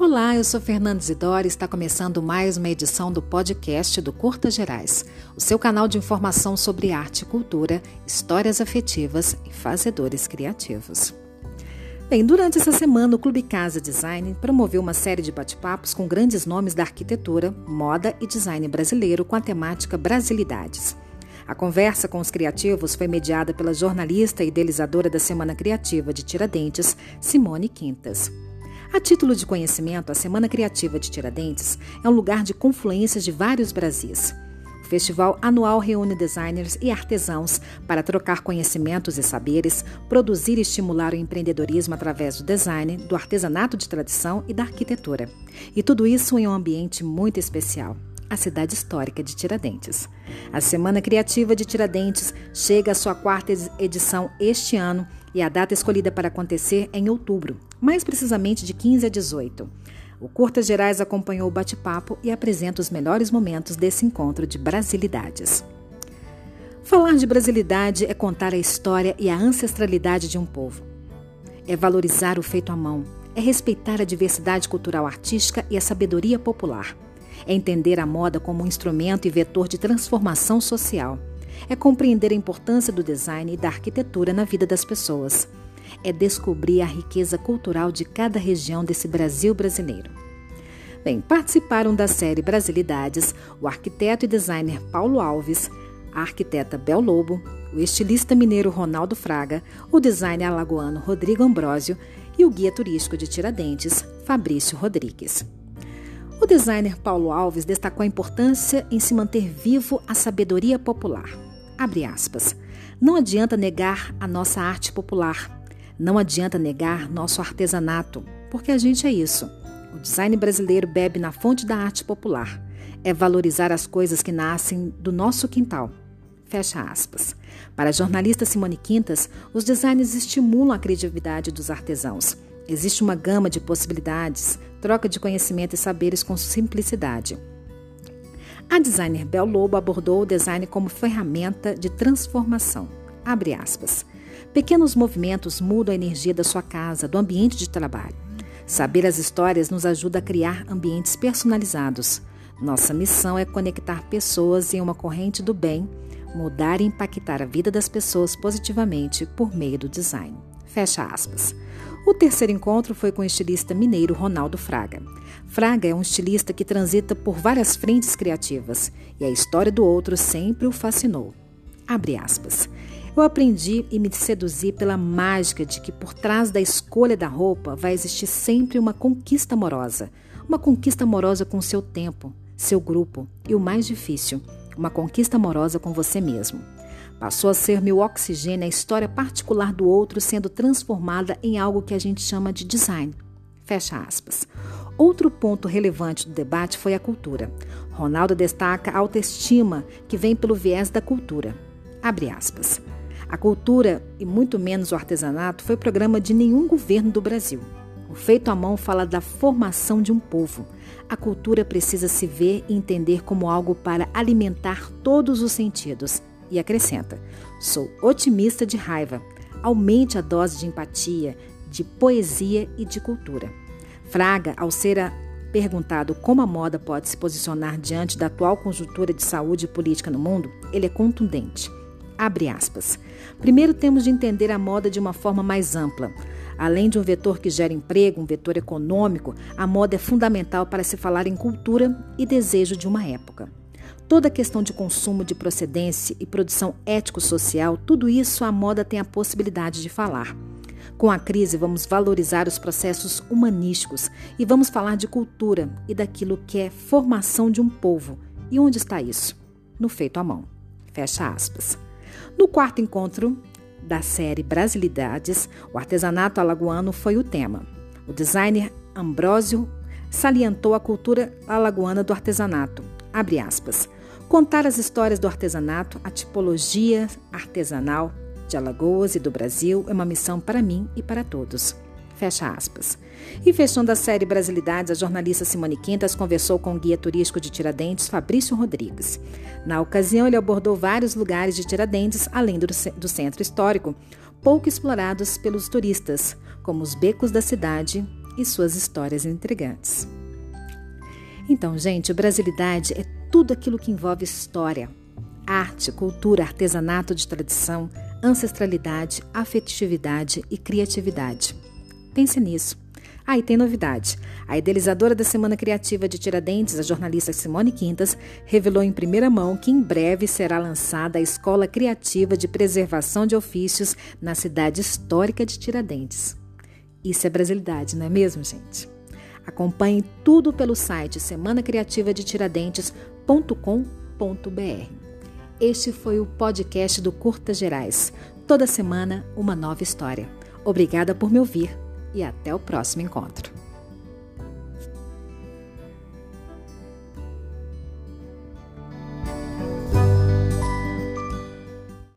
Olá, eu sou Fernanda Isidoro e está começando mais uma edição do podcast do Curta Gerais, o seu canal de informação sobre arte e cultura, histórias afetivas e fazedores criativos. Bem, durante essa semana, o Clube Casa Design promoveu uma série de bate-papos com grandes nomes da arquitetura, moda e design brasileiro com a temática Brasilidades. A conversa com os criativos foi mediada pela jornalista e idealizadora da Semana Criativa de Tiradentes, Simone Quintas. A título de conhecimento, a Semana Criativa de Tiradentes é um lugar de confluências de vários Brasis. O festival anual reúne designers e artesãos para trocar conhecimentos e saberes, produzir e estimular o empreendedorismo através do design, do artesanato de tradição e da arquitetura. E tudo isso em um ambiente muito especial a cidade histórica de Tiradentes. A Semana Criativa de Tiradentes chega à sua quarta edição este ano e a data escolhida para acontecer é em outubro, mais precisamente de 15 a 18. O Curtas Gerais acompanhou o bate-papo e apresenta os melhores momentos desse encontro de brasilidades. Falar de brasilidade é contar a história e a ancestralidade de um povo. É valorizar o feito à mão, é respeitar a diversidade cultural artística e a sabedoria popular é entender a moda como um instrumento e vetor de transformação social. É compreender a importância do design e da arquitetura na vida das pessoas. É descobrir a riqueza cultural de cada região desse Brasil brasileiro. Bem, participaram da série Brasilidades o arquiteto e designer Paulo Alves, a arquiteta Bel Lobo, o estilista mineiro Ronaldo Fraga, o designer alagoano Rodrigo Ambrósio e o guia turístico de Tiradentes, Fabrício Rodrigues. O designer Paulo Alves destacou a importância em se manter vivo a sabedoria popular. Abre aspas. Não adianta negar a nossa arte popular. Não adianta negar nosso artesanato, porque a gente é isso. O design brasileiro bebe na fonte da arte popular. É valorizar as coisas que nascem do nosso quintal. Fecha aspas. Para a jornalista Simone Quintas, os designs estimulam a criatividade dos artesãos Existe uma gama de possibilidades, troca de conhecimento e saberes com simplicidade. A designer Bel Lobo abordou o design como ferramenta de transformação. Abre aspas. Pequenos movimentos mudam a energia da sua casa, do ambiente de trabalho. Saber as histórias nos ajuda a criar ambientes personalizados. Nossa missão é conectar pessoas em uma corrente do bem, mudar e impactar a vida das pessoas positivamente por meio do design. Fecha aspas. O terceiro encontro foi com o estilista mineiro Ronaldo Fraga. Fraga é um estilista que transita por várias frentes criativas e a história do outro sempre o fascinou. Abre aspas. Eu aprendi e me seduzi pela mágica de que por trás da escolha da roupa vai existir sempre uma conquista amorosa. Uma conquista amorosa com seu tempo, seu grupo e o mais difícil, uma conquista amorosa com você mesmo. Passou a ser meu oxigênio a história particular do outro sendo transformada em algo que a gente chama de design. Fecha aspas. Outro ponto relevante do debate foi a cultura. Ronaldo destaca a autoestima que vem pelo viés da cultura. Abre aspas. A cultura, e muito menos o artesanato, foi programa de nenhum governo do Brasil. O feito à mão fala da formação de um povo. A cultura precisa se ver e entender como algo para alimentar todos os sentidos, e acrescenta: Sou otimista de raiva. Aumente a dose de empatia, de poesia e de cultura. Fraga, ao ser perguntado como a moda pode se posicionar diante da atual conjuntura de saúde e política no mundo, ele é contundente. Abre aspas. Primeiro temos de entender a moda de uma forma mais ampla. Além de um vetor que gera emprego, um vetor econômico, a moda é fundamental para se falar em cultura e desejo de uma época. Toda a questão de consumo, de procedência e produção ético-social, tudo isso a moda tem a possibilidade de falar. Com a crise, vamos valorizar os processos humanísticos e vamos falar de cultura e daquilo que é formação de um povo. E onde está isso? No feito à mão. Fecha aspas. No quarto encontro da série Brasilidades, o artesanato alagoano foi o tema. O designer Ambrósio salientou a cultura alagoana do artesanato. Abre aspas. Contar as histórias do artesanato, a tipologia artesanal de Alagoas e do Brasil é uma missão para mim e para todos. Fecha aspas. E fechando a série Brasilidades, a jornalista Simone Quintas conversou com o guia turístico de Tiradentes, Fabrício Rodrigues. Na ocasião, ele abordou vários lugares de Tiradentes, além do, do centro histórico, pouco explorados pelos turistas, como os becos da cidade e suas histórias intrigantes. Então, gente, brasilidade é tudo aquilo que envolve história, arte, cultura, artesanato de tradição, ancestralidade, afetividade e criatividade. Pense nisso. Ah, e tem novidade. A idealizadora da Semana Criativa de Tiradentes, a jornalista Simone Quintas, revelou em primeira mão que em breve será lançada a Escola Criativa de Preservação de Ofícios na cidade histórica de Tiradentes. Isso é brasilidade, não é mesmo, gente? Acompanhe tudo pelo site semanacriativadetiradentes.com.br. Este foi o podcast do Curta Gerais. Toda semana, uma nova história. Obrigada por me ouvir e até o próximo encontro.